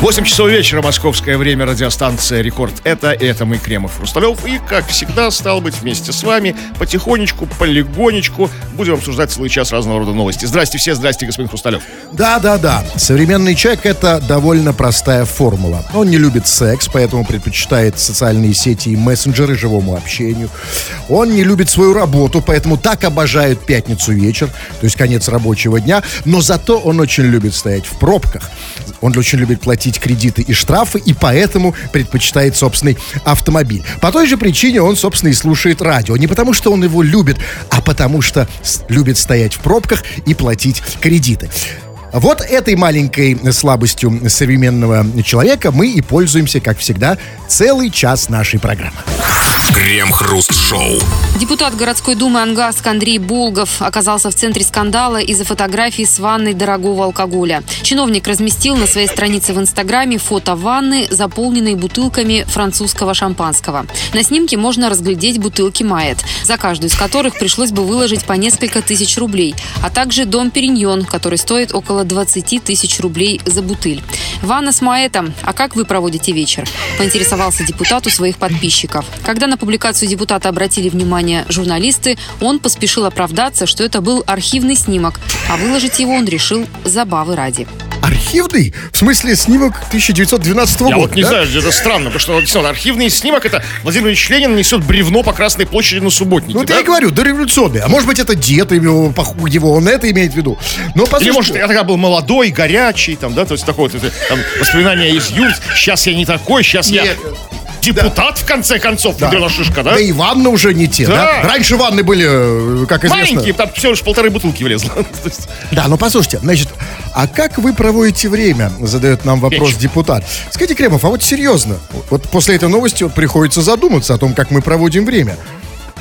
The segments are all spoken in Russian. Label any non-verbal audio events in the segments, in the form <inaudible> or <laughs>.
8 часов вечера, московское время, радиостанция «Рекорд». Это, это мы, Кремов Хрусталев. И, как всегда, стал быть вместе с вами потихонечку, полигонечку будем обсуждать целый час разного рода новости. Здрасте все, здрасте, господин Хрусталев. Да, да, да. Современный человек — это довольно простая формула. Он не любит секс, поэтому предпочитает социальные сети и мессенджеры живому общению. Он не любит свою работу, поэтому так обожает пятницу вечер, то есть конец рабочего дня. Но зато он очень любит стоять в пробках. Он очень любит платить кредиты и штрафы, и поэтому предпочитает собственный автомобиль. По той же причине он, собственно, и слушает радио. Не потому, что он его любит, а потому что любит стоять в пробках и платить кредиты. Вот этой маленькой слабостью современного человека мы и пользуемся, как всегда, целый час нашей программы. Крем-хруст-шоу. Депутат городской думы Ангаск Андрей Булгов оказался в центре скандала из-за фотографий с ванной дорогого алкоголя. Чиновник разместил на своей странице в Инстаграме фото ванны, заполненной бутылками французского шампанского. На снимке можно разглядеть бутылки Майет, за каждую из которых пришлось бы выложить по несколько тысяч рублей, а также дом Периньон, который стоит около 20 тысяч рублей за бутыль. Ванна с Маэтом. А как вы проводите вечер? Поинтересовался депутат у своих подписчиков. Когда на публикацию депутата обратили внимание журналисты, он поспешил оправдаться, что это был архивный снимок, а выложить его он решил забавы ради. Архивный? В смысле снимок 1912 года? Я вот не да? знаю, это странно, потому что действительно, архивный снимок это Владимир Ильич Ленин несет бревно по Красной площади на субботнике. Ну, вот да? я и говорю, дореволюционный. А может быть, это дед его, его он это имеет в виду. Но Или послушайте, может, я тогда был молодой, горячий, там, да, то есть такое там, воспоминания из юность. Сейчас я не такой, сейчас я Нет. Депутат, в конце концов, да. Шишка, да? Да и ванны уже не те, да? Да. Раньше ванны были, э, как известно... Маленькие, там всего лишь полторы бутылки влезло. <laughs> Да, ну послушайте, значит, а как вы проводите время? Задает нам вопрос Печь. депутат. Скажите, Кремов, а вот серьезно, вот после этой новости вот приходится задуматься о том, как мы проводим время.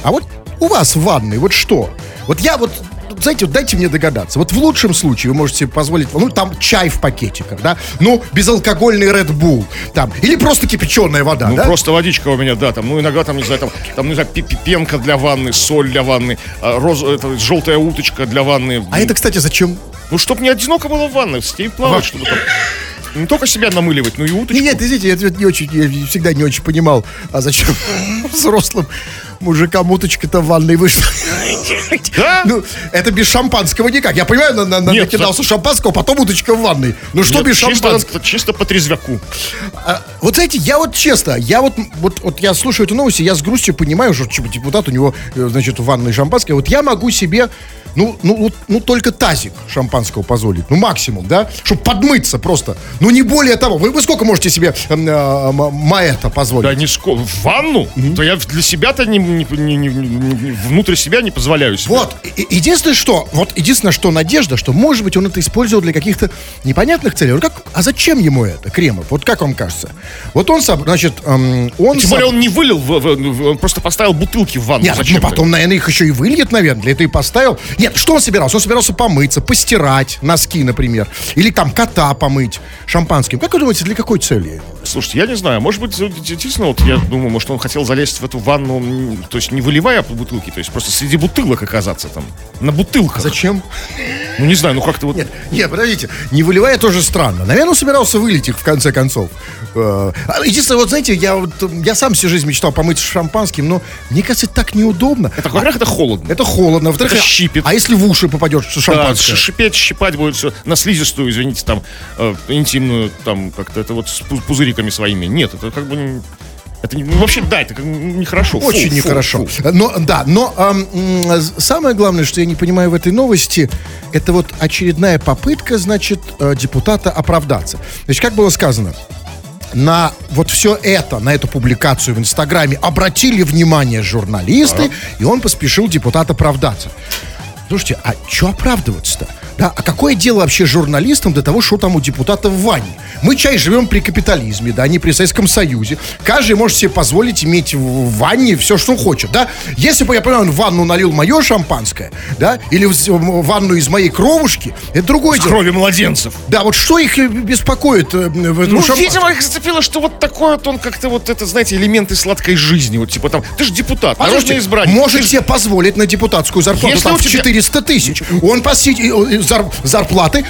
А вот у вас в ванной, вот что? Вот я вот знаете, вот дайте мне догадаться. Вот в лучшем случае вы можете позволить, ну, там чай в пакетиках, да? Ну, безалкогольный Red Bull, там. Или просто кипяченая вода, Ну, да? просто водичка у меня, да, там, ну, иногда там, не знаю, там, там, не знаю, пенка для ванны, соль для ванны, а, роз, это, желтая уточка для ванны. А это, кстати, зачем? Ну, чтоб не одиноко было в ванной, с ней плавать, Ага. чтобы там не только себя намыливать, но и уточку. Не, нет, извините, я не очень, я всегда не очень понимал, а зачем <laughs> взрослым мужикам уточка-то в ванной вышла. Да? Ну, это без шампанского никак. Я понимаю, на, на- Нет, накидался шампанского, потом уточка в ванной. Ну что Нет, без чисто, шампанского? чисто по трезвяку. А, вот знаете, я вот честно, я вот, вот, вот я слушаю эту новость, и я с грустью понимаю, что типа, депутат у него, э, значит, в ванной шампанское. Вот я могу себе, ну, ну, вот, ну, только тазик шампанского позволить. Ну, максимум, да? Чтобы подмыться просто. Ну, не более того. Вы, вы сколько можете себе э, э, маэта позволить? Да не ско... В ванну? То я для себя-то не, не- не- не- не- внутрь себя не позволяю себе. Вот, единственное, что, вот единственное, что надежда, что, может быть, он это использовал для каких-то непонятных целей. Вот как, а зачем ему это, Кремов? Вот как вам кажется? Вот он, сам, значит, эм, он... Тем сам- более он не вылил, в- в- в- он просто поставил бутылки в ванну. Нет, ну Зачем-то. потом, наверное, их еще и выльет, наверное, для этого и поставил. Нет, что он собирался? Он собирался помыться, постирать носки, например. Или там кота помыть шампанским. Как вы думаете, для какой цели? Слушайте, я не знаю, может быть, действительно, вот я думаю, может, он хотел залезть в эту ванну, то есть не выливая по бутылке, то есть просто среди бутылок оказаться там, на бутылках. Зачем? Ну, не знаю, ну как-то вот... Нет, нет, подождите, не выливая тоже странно. Наверное, он собирался вылить их в конце концов. Э, а Единственное, вот знаете, я, вот, я сам всю жизнь мечтал помыть шампанским, но мне кажется, так неудобно. Это, во-первых, это холодно. Это холодно. Во-вторых, Это а- щипет. А если в уши попадет Да, шампанское? шипеть, щипать будет все на слизистую, извините, там, э, интимную, там, как-то это вот с пу- пузыриками своими. Нет, это как бы... Это не- ну, вообще, да, это как нехорошо. Фу, Очень фу, нехорошо. фу. Но, да, но м, самое главное, что я не понимаю в этой новости, это вот очередная попытка, значит, э, депутата оправдаться. Значит, как было сказано, на вот все это, на эту публикацию в Инстаграме обратили внимание журналисты, и он поспешил депутат оправдаться. Слушайте, а что оправдываться-то? Да, а какое дело вообще журналистам до того, что там у депутата в ванне? Мы, чай, живем при капитализме, да, не при Советском Союзе. Каждый может себе позволить иметь в ванне все, что он хочет, да. Если бы, я понимаю, он в ванну налил мое шампанское, да, или в, ванну из моей кровушки, это другое дело. Крови младенцев. Да, вот что их э, беспокоит э, в этом Ну, шампанском? видимо, их зацепило, что вот такой вот он как-то вот это, знаете, элементы сладкой жизни. Вот типа там, ты же депутат, народный Послушайте, избранник. может Ты ж- себе позволить на депутатскую зарплату Если там в тебя- 400 тысяч. Он посидит, зар- зарплаты.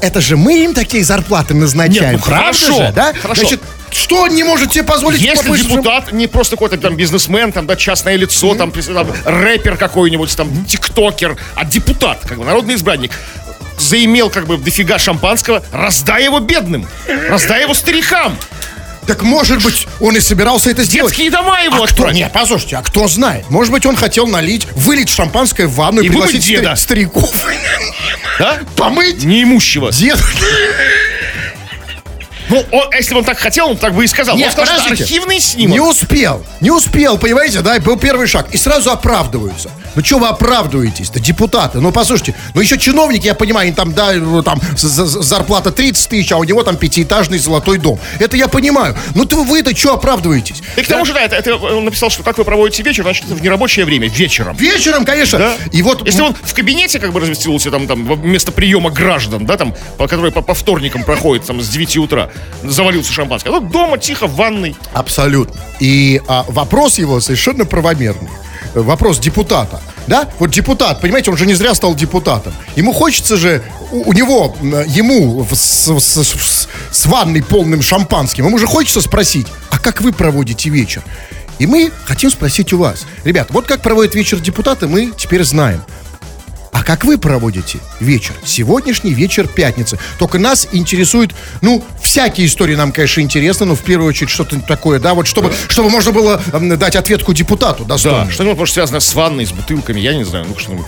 Это же мы им такие зарплаты назначаем, Нет, ну хорошо, же, да? хорошо. Значит, что не может себе позволить? Если депутат не просто какой-то там бизнесмен, там, да, частное лицо, там, прис- там, рэпер какой-нибудь, там, тиктокер, а депутат, как бы, народный избранник, заимел как бы дофига шампанского, раздай его бедным, раздай его старикам. Так может быть, он и собирался это сделать. Детские дома его А кто? Нет, послушайте, а кто знает? Может быть, он хотел налить, вылить шампанское в ванну и, И пригласить вымыть деда. стари- стариков. Да? Помыть Неимущего. дед. Ну, он, если бы он так хотел, он так бы и сказал. Нет, он сказал, что подождите. архивный снимок. Не успел. Не успел, понимаете, да, был первый шаг. И сразу оправдываются. Ну что вы оправдываетесь? Да депутаты. Ну послушайте, ну еще чиновники, я понимаю, они там, да, ну, там за- за- зарплата 30 тысяч, а у него там пятиэтажный золотой дом. Это я понимаю. Ну то вы-то что оправдываетесь? И к тому же, да, это, это он написал, что как вы проводите вечер, значит, это в нерабочее время, вечером. Вечером, конечно. Да? И вот Если он в кабинете как бы разместился там, там вместо приема граждан, да, там, по, который по, по вторникам проходит там с 9 утра, завалился шампанское. Ну, дома, тихо, в ванной. Абсолютно. И а, вопрос его совершенно правомерный. Э, Вопрос депутата. Да? Вот депутат, понимаете, он же не зря стал депутатом. Ему хочется же, у, у него, ему с, с- с- с ванной полным шампанским, ему же хочется спросить, а как вы проводите вечер? И мы хотим спросить у вас. Ребят, вот как проводят вечер депутаты, мы теперь знаем. А как вы проводите вечер? Сегодняшний вечер пятницы. Только нас интересует, ну, всякие истории нам, конечно, интересны, но в первую очередь что-то такое, да, вот чтобы, чтобы можно было дать ответку депутату достойно. Да, что-нибудь, может, связано с ванной, с бутылками, я не знаю, ну, что-нибудь.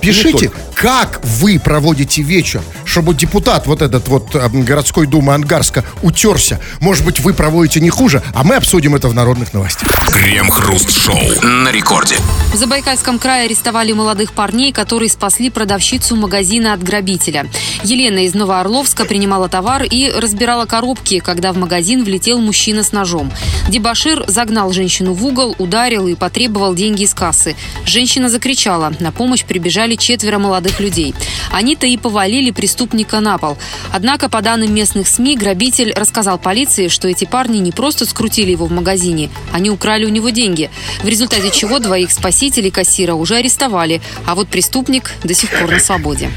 Пишите, как вы проводите вечер, чтобы депутат вот этот вот эм, городской думы Ангарска утерся. Может быть, вы проводите не хуже, а мы обсудим это в народных новостях. Крем-хруст-шоу на рекорде. В Забайкальском крае арестовали молодых парней, которые спасли продавщицу магазина от грабителя. Елена из Новоорловска принимала товар и разбирала коробки, когда в магазин влетел мужчина с ножом. Дебашир загнал женщину в угол, ударил и потребовал деньги из кассы. Женщина закричала. На помощь прибежали четверо молодых людей. Они-то и повалили преступника на пол. Однако, по данным местных СМИ, грабитель рассказал полиции, что эти парни не просто скрутили его в магазине, они украли у него деньги. В результате чего двоих спасителей кассира уже арестовали, а вот преступник до сих пор на свободе.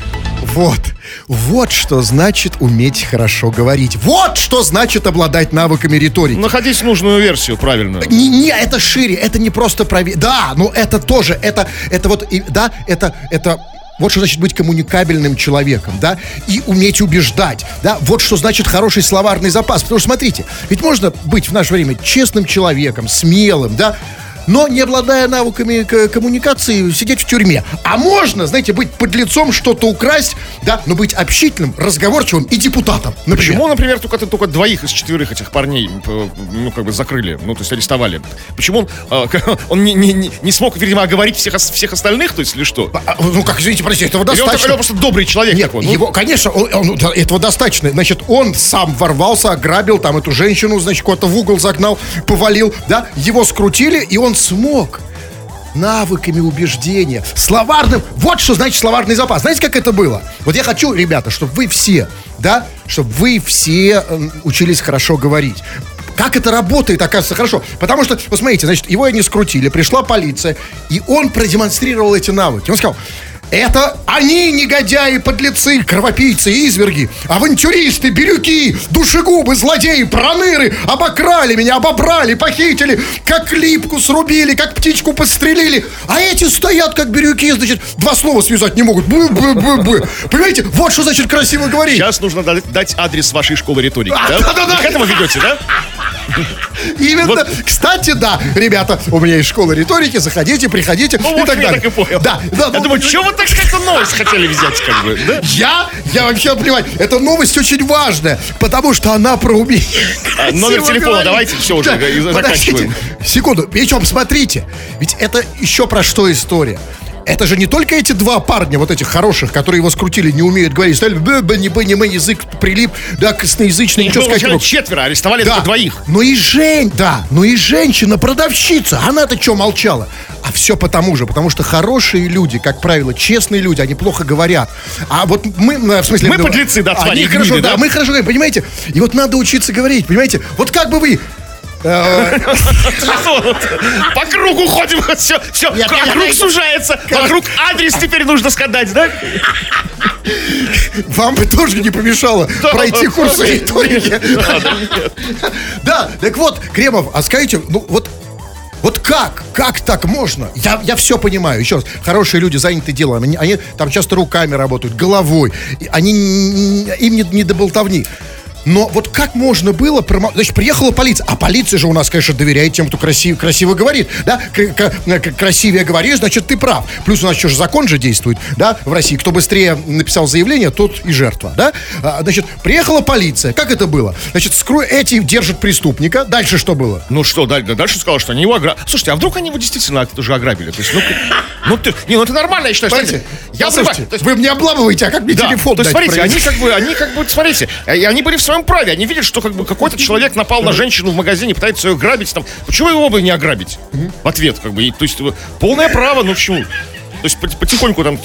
Вот. Вот что значит уметь хорошо говорить. Вот что значит обладать навыками риторики. Находить нужную версию правильную. Не, не, это шире, это не просто проверь. Да, ну это тоже, это, это вот, и- да, это, это вот что значит быть коммуникабельным человеком, да, и уметь убеждать, да, вот что значит хороший словарный запас. Потому что, смотрите, ведь можно быть в наше время честным человеком, смелым, да, но не обладая навыками коммуникации, сидеть в тюрьме. А можно, знаете, быть под лицом, что-то украсть, да, но быть общительным, разговорчивым и депутатом. например. Почему, например, только, только двоих из четверых этих парней, ну, как бы закрыли, ну, то есть арестовали? Почему он, а, <laughs> он не, не, не- смог, видимо, оговорить всех, всех остальных, то есть, или что? А, Ну, как, извините, простите, этого Или он, достаточно. или он просто добрый человек Нет, такой? ну? его, конечно, он- он- да, этого достаточно. Значит, он сам ворвался, ограбил там эту женщину, значит, куда-то в угол загнал, повалил, да, его скрутили, и он смог навыками убеждения, словарным, вот что значит словарный запас. Знаете, как это было? Вот я хочу, ребята, чтобы вы все, да, чтобы вы все эм, учились хорошо говорить. Как это работает, оказывается, хорошо. Потому что, вот смотрите, значит, его не скрутили, пришла полиция, и он продемонстрировал эти навыки. Он сказал, это они, негодяи, подлецы, кровопийцы, изверги, авантюристы, бирюки, душегубы, злодеи, проныры, обокрали меня, обобрали, похитили, как липку срубили, как птичку подстрелили. А эти стоят, как бирюки, значит, два слова связать не могут. Бы-бы-бы-бы. Понимаете, вот что значит красиво говорить. Сейчас нужно дать, адрес вашей школы риторики, А, да? да-да-да. К этому ведете, да? <laughs> Именно. Вот. Кстати, да, ребята, у меня есть школа риторики, заходите, приходите Ну, и вот так я далее. так и понял. Да, да. Я ну, думаю, что вы так эту новость хотели взять, как бы, да? Я? Я вообще плевать. Эта новость очень важная, потому что она про умение. А, номер телефона говорить. давайте, всё уже, Да, заканчиваем. Секунду. Причем, смотрите, ведь это еще про что история. Это же не только эти два парня, вот этих хороших, которые его скрутили, не умеют говорить, стали бы бы не бы не мы язык прилип, да, косноязычный, ничего сказать мог. четверо, арестовали только двоих. Ну и Жень, да, ну и женщина-продавщица, она-то что молчала? А все потому же, потому что хорошие люди, как правило, честные люди, они плохо говорят. А вот мы, ну, в смысле... Мы ну, подлецы, да, Они хорошо, да, да? мы хорошо говорим, понимаете? И вот надо учиться говорить, понимаете? Вот как бы вы? По кругу ходим, <laughs> все, все, круг сужается, вокруг адрес теперь нужно сказать, да? Вам бы тоже не помешало <laughs> пройти курс <laughs> да, риторики. Да, так вот, Кремов, а скажите, ну вот вот как? Как так можно? Я, я все понимаю. Еще раз, хорошие люди заняты делом. Они, они там часто руками работают, головой. Они, им не, не до болтовни. Но вот как можно было... промо- Значит, приехала полиция. А полиция же у нас, конечно, доверяет тем, кто красив, красиво говорит. Да? К- к- к- красивее говоришь, значит, ты прав. Плюс у нас что же закон же действует, да, в России. Кто быстрее написал заявление, тот и жертва, да? А, значит, приехала полиция. Как это было? Значит, скру... эти держат преступника. Дальше что было? Ну что, дальше, дальше сказал, что они его ограбили. Слушайте, а вдруг они его действительно тоже ограбили? То есть, ну, ну, ты, не, ну это нормально, я считаю. Смотрите, я врубаю. То есть, вы мне обламываете, а как мне да, телефон то есть, смотрите, провести? они как бы, они как бы, смотрите, э, они были в своем праве, они видят, что как бы какой-то человек напал на женщину в магазине, пытается ее грабить, там, почему его бы не ограбить? В ответ, как бы, и, то есть, э, полное право, ну почему? То есть пот- потихоньку там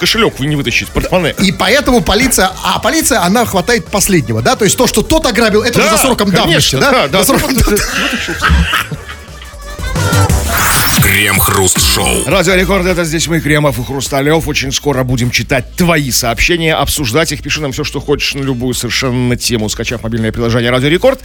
кошелек вы не вытащите, портмоне. И поэтому полиция, а полиция, она хватает последнего, да? То есть то, что тот ограбил, это уже за сроком давности, конечно, да? да, да. За сроком <laughs> давности. Крем-хруст-шоу. Радио Рекорд, это здесь мы, Кремов и Хрусталев. Очень скоро будем читать твои сообщения, обсуждать их. Пиши нам все, что хочешь на любую совершенно тему, скачав мобильное приложение Радио Рекорд.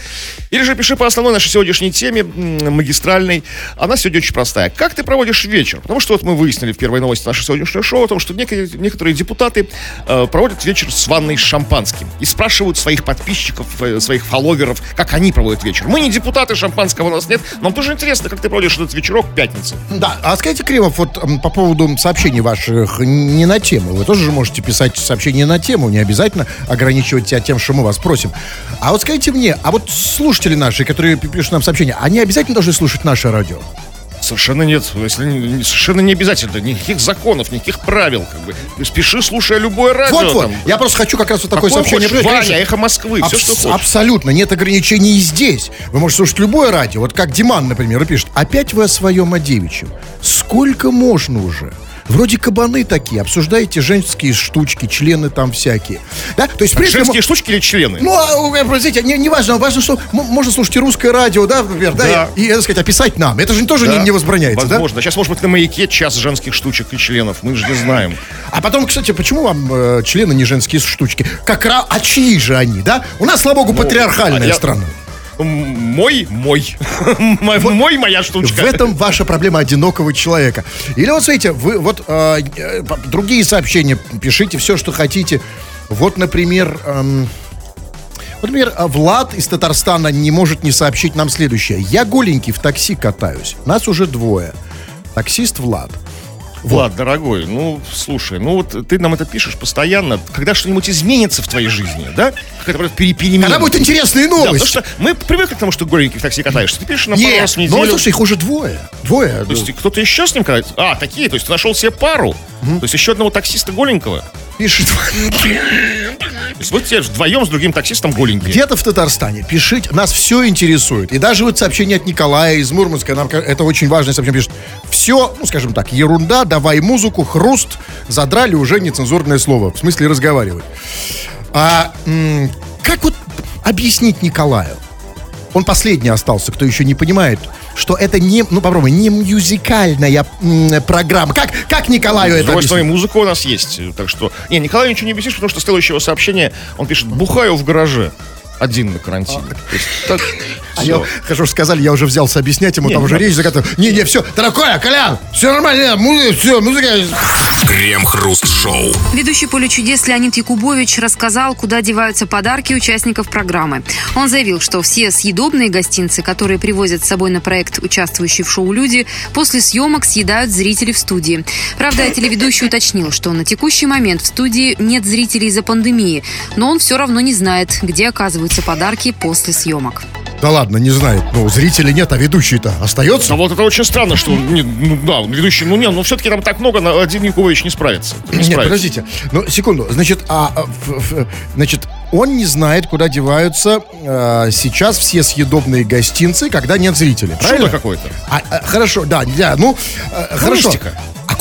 Или же пиши по основной нашей сегодняшней теме, магистральной. Она сегодня очень простая. Как ты проводишь вечер? Потому что вот мы выяснили в первой новости нашего сегодняшнего шоу о том, что некие- некоторые депутаты э, проводят вечер с ванной с шампанским. И спрашивают своих подписчиков, э, своих фолловеров, как они проводят вечер. Мы не депутаты, шампанского у нас нет. Нам тоже интересно, как ты проводишь этот вечерок пятницу. Да, а скажите, Кремов, вот по поводу сообщений ваших не на тему. Вы тоже же можете писать сообщения на тему, не обязательно ограничивать себя тем, что мы вас просим. А вот скажите мне, а вот слушатели наши, которые пи- пишут нам сообщения, они обязательно должны слушать наше радио? Совершенно нет. Если не- совершенно не обязательно. Никаких законов, никаких правил. Как бы. Спеши, слушая любое радио. Вот-вот, там. я просто хочу как раз вот такое Какое сообщение. хочешь. Ваня, эхо Москвы, все, Абс- что хочешь. Абсолютно, нет ограничений и здесь. Вы можете слушать любое радио. Вот как Диман, например, пишет. Опять вы о своем о девичьем. Сколько можно уже? Вроде кабаны такие, обсуждаете женские штучки, члены там всякие. Да? То есть, в принципе, Женские штучки или члены? ну, а, э, простите, не, не важно, важно, что можно слушать и русское радио, да, например, да, Да. и, и, так сказать, описать нам. Это же тоже Да, не, не возбраняется, да? Возможно. Сейчас, может быть, на маяке час женских штучек и членов. Мы же не знаем. А потом, кстати, почему вам э, члены не женские штучки? Как раз, а чьи же они, да? У нас, слава богу, патриархальная а я- страна. Мой, мой. <laughs> Мой, мой, моя штучка. В этом ваша проблема одинокого человека. Или вот смотрите, вы вот э, э, другие сообщения пишите все, что хотите. Вот, например, эм, вот, например, э, Влад из Татарстана не может не сообщить нам следующее. Я голенький в такси катаюсь. Нас уже двое. Таксист Влад. Влад, дорогой, ну, слушай, ну вот ты нам это пишешь постоянно. Когда что-нибудь изменится в твоей жизни, да? Какая-то пере- перемена. Когда будут интересные Да, потому новости? что мы привыкли к тому, что голенький в такси катаешься. Ты пишешь нам пару раз в ну неделю. слушай, их уже двое. Двое. То есть кто-то еще с ним катается? А, такие, то есть ты нашел себе пару. То есть еще одного таксиста голенького. Пишет. То есть вы вдвоем с другим таксистом голенькие. Где-то в Татарстане. Пишите, нас все интересует. И даже вот сообщение от Николая из Мурманска, нам это очень важное сообщение, пишет. Все, ну, скажем так, ерунда, давай музыку, хруст, задрали уже нецензурное слово. В смысле разговаривать. А как вот объяснить Николаю? Он последний остался, кто еще не понимает, что это не, ну попробуй, не мюзикальная м, программа. Как, как Николаю С это другой объяснить? стороны, музыка у нас есть. Так что... Не, Николаю ничего не объяснишь, потому что следующего сообщения он пишет «Бухаю в гараже». Один на карантине. То есть, так, <laughs> А я, хорошо, что сказали, я уже взялся объяснять ему, Не, там не уже речь закатывал. Не-не, все, дорогой, Колян, все нормально, музыка, все, музыка. Крем-хруст-шоу. Ведущий «Поле чудес» Леонид Якубович рассказал, куда деваются подарки участников программы. Он заявил, что все съедобные гостинцы, которые привозят с собой на проект участвующие в шоу люди, после съемок съедают зрители в студии. Правда, телеведущий уточнил, что на текущий момент в студии нет зрителей из-за пандемии, но он все равно не знает, где оказываются подарки после съемок. Да ладно, не знает. Ну, зрителей нет, а ведущий-то остается? Да вот это очень странно, что не, ну, да, ведущий, ну не, ну все-таки там так много, на- один Якубович не справится. Не Нет, справится. подождите. Ну, секунду. Значит, а, а, ф- ф- значит, он не знает, куда деваются а, сейчас все съедобные гостинцы, когда нет зрителей. Правильно? Чудо какое-то. А, а, хорошо, да, да, ну, а, хорошо.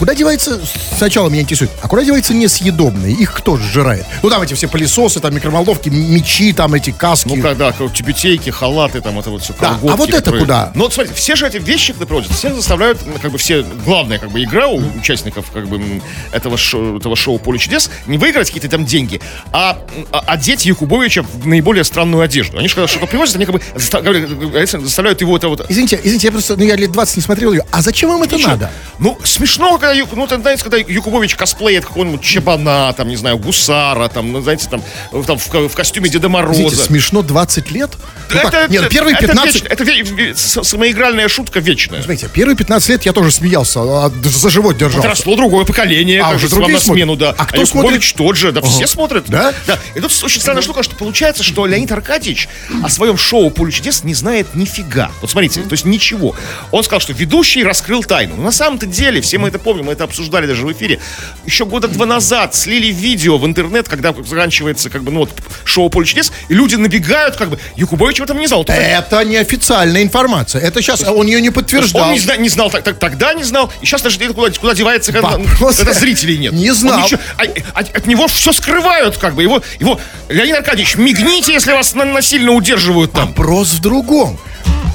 Куда девается, сначала меня интересует, а куда деваются несъедобные? Их кто сжирает? Ну, там эти все пылесосы, там микроволновки, мечи, там эти каски. Ну, когда тюбетейки, халаты, там это вот все, Да, а вот это куда? Ну, вот смотрите, все же эти вещи, которые проводят, все заставляют, как бы все, главная как бы игра у участников как бы этого, шоу, этого шоу «Поле чудес» не выиграть какие-то там деньги, а, а одеть Якубовича в наиболее странную одежду. Они же когда что-то привозят, они как бы заставляют его это вот Извините, извините, я просто, ну, я лет 20 не смотрел ее. А зачем вам это Ничего. надо? Ну, смешно, когда, Ю- ну, там, знаете, когда Юкубович косплеит какого-нибудь чебана, там, не знаю, гусара, там, ну, знаете, там, в- там в, в костюме Деда Мороза. Извините, смешно 20 лет? Ну как? Нет, первые это 15... вечно- Это, с- самоигральная шутка вечная. Смотрите, первые 15 лет я тоже смеялся, а, даже за живот держался. Подросло другое поколение, А, уже другие на смену, да. А кто Якубович тот же, да, все смотрят. Да? Да. И тут очень странная штука, что получается, что Леонид Аркадьевич о своем шоу «Поле чудес» не знает нифига. Вот смотрите, то есть ничего. Он сказал, что ведущий раскрыл тайну. Но на самом-то деле, все мы это помним, мы это обсуждали даже в эфире, еще года два назад слили видео в интернет, когда заканчивается, как бы, ну вот, шоу «Поле чудес», и люди набегают, как бы, Якубович в этом не знал. Тут Это неофициальная информация. Это сейчас он ее не подтверждал. Он не, зна- не знал, так- так- тогда не знал, и сейчас даже куда, куда девается, когда, Вопрос- когда зрителей нет. <laughs> Не знал. ничего- а- а- от него все скрывают, как бы. Его, его, Леонид Аркадьевич, мигните, если вас на- насильно удерживают там. Вопрос в другом.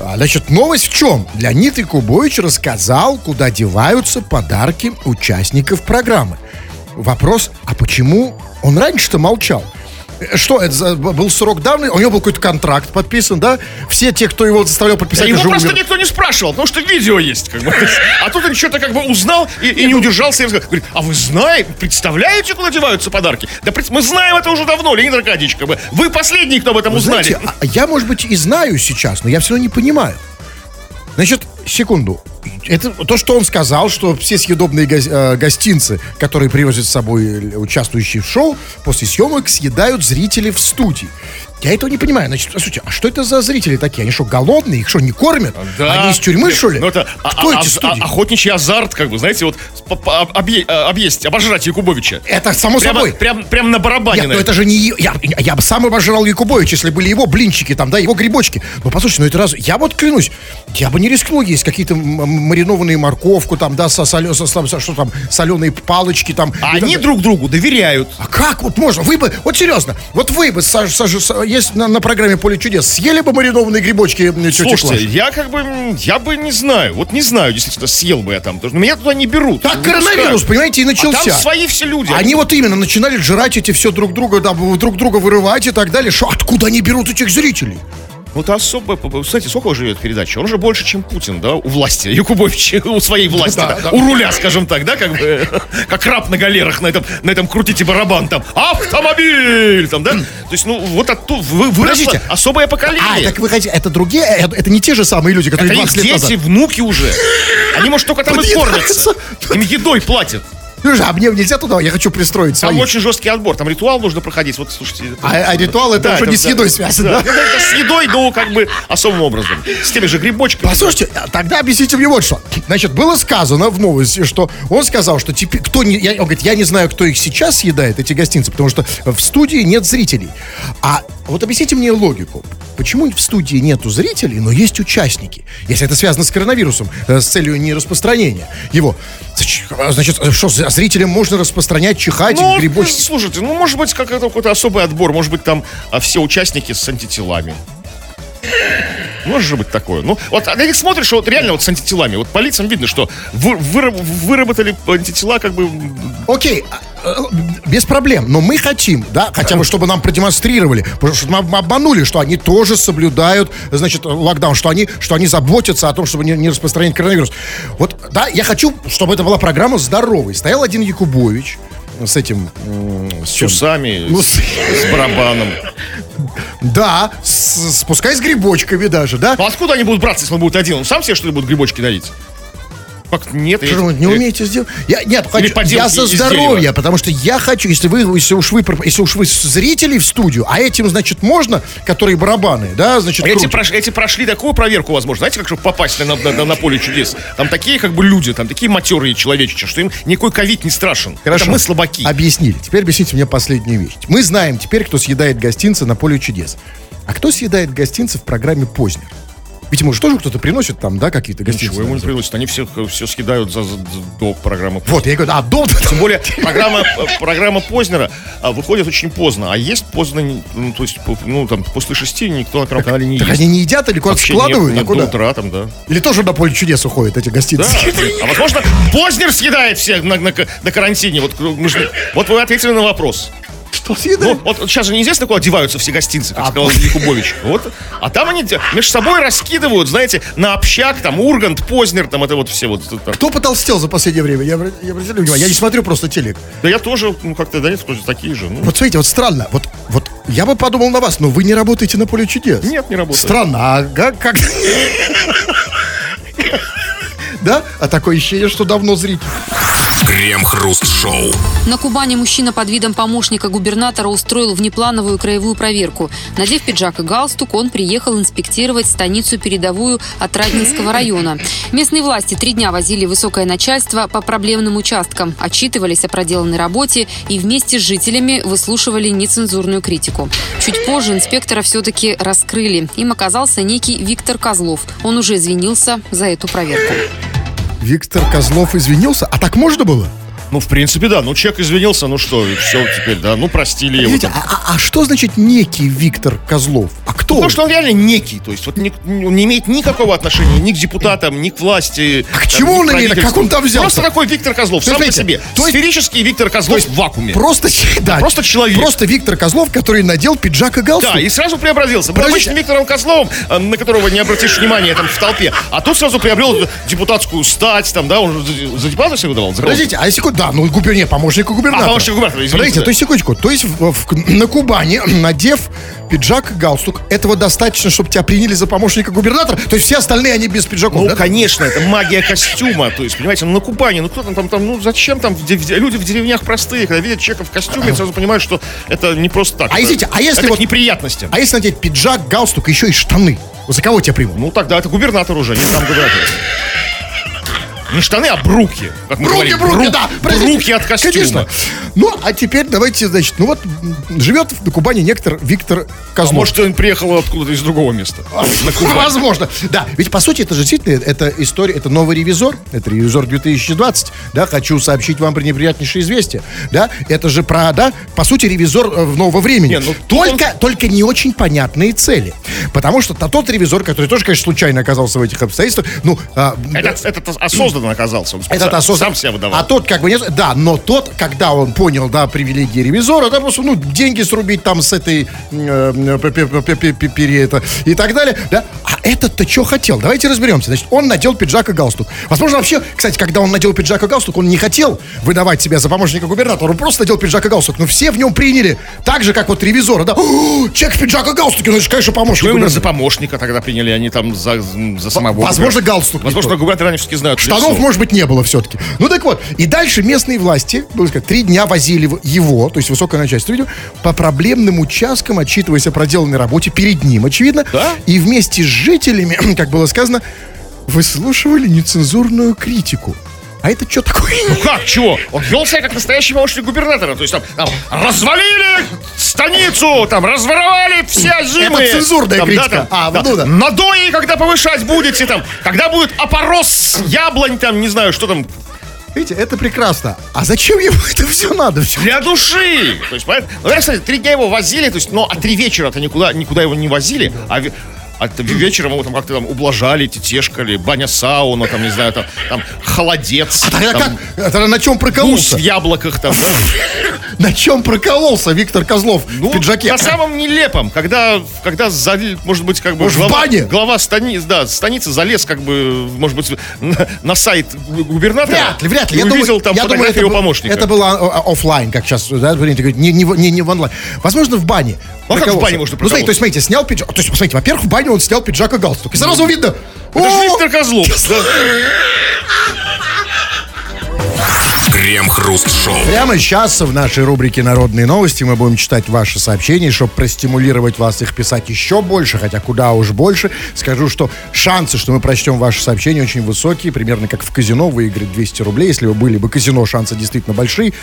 А, Значит, новость в чем? Леонид Якубович рассказал, куда деваются подарки участников программы. Вопрос, а почему он раньше-то молчал? Что, это за- был срок давный? У него был какой-то контракт подписан, да? Все те, кто его заставлял подписать, его уже просто умер. никто не спрашивал, потому что видео есть. Как бы. А тут он что-то как бы узнал и, и не удержался. И сказал, говорит, а вы знаете, представляете, куда деваются подарки? Да мы знаем это уже давно, Леонид Аркадьевич. Как бы. Вы последний, кто об этом узнали. Знаете, я, может быть, и знаю сейчас, но я все равно не понимаю. Значит, секунду. Это то, что он сказал, что все съедобные э, гостинцы, которые привозят с собой э, участвующие в шоу, после съемок съедают зрители в студии. Я этого не понимаю. Значит, слушайте, а что это за зрители такие? Они что, голодные? Их что, не кормят? Они из тюрьмы, что ли? Ну, это Кто а- эти а- студии? а- охотничий азарт, как бы, знаете, вот по- а, объесть, обожрать Якубовича. это само Прямо, собой. прям, прям на барабане. Нет, ну это же не... Я, я бы сам обожрал Якубович, если были его блинчики там, да, его грибочки. Но послушайте, ну это раз... Я вот клянусь, я бы не рискнул есть какие-то м- м- маринованные морковку там, да, со, солё- со- со- что там, соленые палочки там. А так они далее. друг другу доверяют. А как вот можно? Вы бы, вот серьезно, вот вы бы, Саш, Саш, Са- есть на, на программе «Поле чудес», съели бы маринованные грибочки Слушайте, Клаши? я как бы, я бы не знаю, вот не знаю, действительно, съел бы я там, потому что меня туда не берут. Так Не коронавирус, пускают. понимаете, и А начался. там свои все люди. Они вот именно начинали жрать эти все друг друга, да, друг друга вырывать и так далее. Шо, откуда они берут этих зрителей? Ну, это особо, кстати, сколько живет передача? Он же больше, чем Путин, да, у власти, <laughs> Якубович, у своей власти, Да, да, у руля, скажем так, да, как бы, <laughs> как раб на галерах на этом, на этом крутите барабан, там, автомобиль, там, да, то есть, ну, вот оттуда вы- выросло Подождите. особое поколение. А, так вы хотите, это другие, это, это не те же самые люди, которые Это их 20 лет назад. дети, внуки уже. Они, может, только там и Подъедаются. кормятся. Им едой платят. А мне нельзя туда, я хочу пристроить Там своих. очень жесткий отбор, там ритуал нужно проходить. Вот, слушайте. А, а ритуал это Да, уже это- не с едой связано, да. да? Это, с едой, но как бы особым образом. С теми же грибочками. Послушайте, а тогда объясните мне вот что. Значит, было сказано в новости, что он сказал, что теперь кто не, я, он говорит, я не знаю, кто их сейчас съедает, эти гостинцы, потому что в студии нет зрителей. А вот объясните мне логику. Почему в студии нету зрителей, но есть участники? Если это связано с коронавирусом, э, с целью не распространения его. Зач- Значит, э, что, зрителям можно распространять, чихать, Ну, грибочки? слушайте, ну, может быть, как это какой-то особый отбор. Может быть, там а, все участники с антителами. Может же быть такое. Ну, вот а на них смотришь, вот реально вот с антителами. Вот по лицам видно, что вы- выраб- выработали антитела как бы... Окей, а, э, без проблем, но мы хотим, да, хотя бы, чтобы нам продемонстрировали, потому что мы об- обманули, что они тоже соблюдают, значит, локдаун, что они, что они заботятся о том, чтобы не, не распространять коронавирус. Вот, да, я хочу, чтобы это была программа здоровой. Стоял один Якубович с этим... С С усами, Ну, с, с- с барабаном. Да, с, с- пускай с грибочками даже, да? Ну, откуда они будут браться, если он будет один? Он сам себе, что ли, будет грибочки дарить? Нет? я- же вы не умеете сделать? Я, нет, хочу, я за здоровье, потому что я хочу, если вы, если уж вы, если уж вы зрители в студию, а этим, значит, можно, которые барабаны, да, значит, Эти, крутят. прош- эти прошли такую проверку, возможно. Знаете, как чтобы попасть на, на, на- на поле чудес? Там такие как бы люди, там такие матерые человечища, что им никакой ковид не страшен. Это мы слабаки. Объяснили. Теперь объясните мне последнюю вещь. Мы знаем теперь, кто съедает гостинцы на поле чудес. А кто съедает гостинцы в программе «Познер»? Ведь ему же тоже кто-то приносит там, да, какие-то гостиницы? Ничего ему не приносят. Они всех все съедают за, за- до программы. Вот, я говорю, а, до... <laughs> Тем более программа, программа Познера а, выходит очень поздно. А есть поздно, ну, то есть, ну, там, после шести никто на Первом канале не Так ест. они не едят или куда-то складывают? нет, а куда? до утра там, да. Или тоже на поле чудес уходят эти Да, гостиницы? а возможно, Познер съедает всех на, на, на карантине. Вот, мы же- вот вы ответили на вопрос. Что Ну, съедают? вот сейчас же неизвестно, куда одеваются все гостинцы, как А, сказал Якубович. Вот. А там они между собой раскидывают, знаете, на общак, там, Ургант, Познер, там, это вот все вот. это- Кто потолстел за последнее время? Я, я обратил внимание, я не смотрю просто телек. Да я тоже, ну, как-то, да, нет, тоже такие же. Ну, Вот смотрите, вот странно. Вот, вот я бы подумал на вас, но вы не работаете на поле чудес. Нет, не работаю. Странно, а как? как- <laughs> Да? А такое ощущение, что давно зритель. Крем-хруст-шоу. На Кубани мужчина под видом помощника губернатора устроил внеплановую краевую проверку. Надев пиджак и галстук, он приехал инспектировать станицу передовую Отрадненского района. Местные власти три дня возили высокое начальство по проблемным участкам, отчитывались о проделанной работе и вместе с жителями выслушивали нецензурную критику. Чуть позже инспектора все-таки раскрыли. Им оказался некий Виктор Козлов. Он уже извинился за эту проверку. Виктор Козлов извинился. А так можно было? Ну, в принципе, да. Ну, человек извинился, ну что, и все теперь, да. Ну, простили его. Видите, там. а, а- а что значит некий Виктор Козлов? А кто? Потому он? что он реально некий, то есть вот не, он не имеет никакого отношения ни к депутатам, ни к власти. А к там, чему ни он имеет? Как он там взялся? Просто такой Виктор Козлов, есть, сам по себе. то есть- Сферический Виктор Козлов в вакууме. Просто, <laughs> да, Просто человек. Просто Виктор Козлов, который надел пиджак и галстук. Да, и сразу преобразился. Был обычным Виктором Козловым, э, на которого не обратишь внимания там в толпе. А тут сразу приобрел депутатскую стать, там, да, он за, депутата себя выдавал? Подождите, а секунду, да, ну губер, не, помощнику губернатора. А, помощник губернатора, извините, Подождите, да. то есть секундочку, то есть в- в- на Кубани, надев пиджак и галстук, этого достаточно, чтобы тебя приняли за помощника губернатора? То есть все остальные, они без пиджаков, Ну, да? конечно, это магия костюма. То есть, понимаете, ну на Кубани, ну кто там, там, там, ну зачем там в в люди в деревнях простые, когда видят человека в костюме, сразу понимают, что это не просто так. А Это- извините, а если это вот- к неприятностям. А если надеть пиджак, галстук, еще и штаны? За кого тебя примут? Ну тогда это губернатор уже, не там губернатор. Не штаны, а бруки. Как мы Бруки, говорим. бруки, Брук- да. Бруки от костюма. Конечно. Ну, а теперь давайте, значит, ну вот живет на Кубани некто Виктор А Козлов. может, он приехал откуда-то из другого места. <laughs> Возможно. Да, ведь по сути это же действительно, это история, это новый ревизор, это ревизор 2020, да, хочу сообщить вам при неприятнейшее известие, да, это же про, да, по сути ревизор э, в нового времени. Не, ну, только, только не очень понятные цели. Потому что тот ревизор, который тоже, конечно, случайно оказался в этих обстоятельствах, ну, а, Этот, этот осознанно оказался. Он этот осознанно. сам себя выдавал. А тот как бы нет. Да, но тот, когда он понял, да, привилегии ревизора, да, просто, ну, деньги срубить там с этой э, пере- это, и так далее, да. А этот-то что хотел? Давайте разберемся. Значит, он надел пиджак и галстук. Возможно, вообще, кстати, когда он надел пиджак и галстук, он не хотел выдавать себя за помощника губернатора, он просто надел пиджак и галстук. Но все в нем приняли так же, как вот ревизора, да. «О, Человек в пиджак и галстуке, ну, же, конечно, помощник Почему за помощника тогда приняли, они там за, за самого возможно, галстук Возможно, тот. губернаторы они все-таки знают Штанов, лицо. может быть, не было все-таки. Ну так вот. И дальше местные власти, было сказать, три дня возили его, то есть высокое начальство, видимо, по проблемным участкам, отчитываясь о проделанной работе перед ним, очевидно. Да? И вместе с жителями, <clears throat> как было сказано, выслушивали нецензурную критику. А это что такое? Ну как, чего? Он вел себя как настоящий помощник губернатора. То есть там, там развалили станицу, там разворовали все зимы. Это цензурная критика. А, ну да. Надои, когда повышать будете, там, когда будет опорос яблонь, там, не знаю, что там, Видите, это прекрасно. А зачем ему это все надо? Всё? для души. То есть, понятно? Ну, кстати, три дня его возили, то есть, но а три вечера-то никуда, никуда его не возили, а а вечером его там как-то там ублажали, тетешкали, баня сауна, там, не знаю, там, там холодец, Тогда там, как? Тогда на чем прокололся? в яблоках, там, да? <laughs> На чем прокололся Виктор Козлов Ну, в пиджаке? на самом нелепом, когда, когда может быть, как бы Может, в глава, бане? глава стани, да, станицы залез, как бы, может быть, на, сайт гу- губернатора. Вряд ли, вряд ли. И Я увидел думаю, там я фотографию это его был- помощника. Это было а, а, оффлайн, как сейчас, да, не, не, не, не в онлайн. Возможно, в бане. Ну, а как в Прокололся. бане можно Ну, смотрите, то есть, смотрите, снял пиджак. То есть, посмотрите, во-первых, в бане он снял пиджак и галстук. И сразу видно. Это же Виктор Козлов. Крем-хруст-шоу. Прямо сейчас в нашей рубрике «Народные новости» мы будем читать ваши сообщения, чтобы простимулировать вас их писать еще больше, хотя куда уж больше. Скажу, что шансы, что мы прочтем ваши сообщения, очень высокие, примерно как в казино, выиграть 200 рублей. Если вы были бы казино, шансы действительно большие.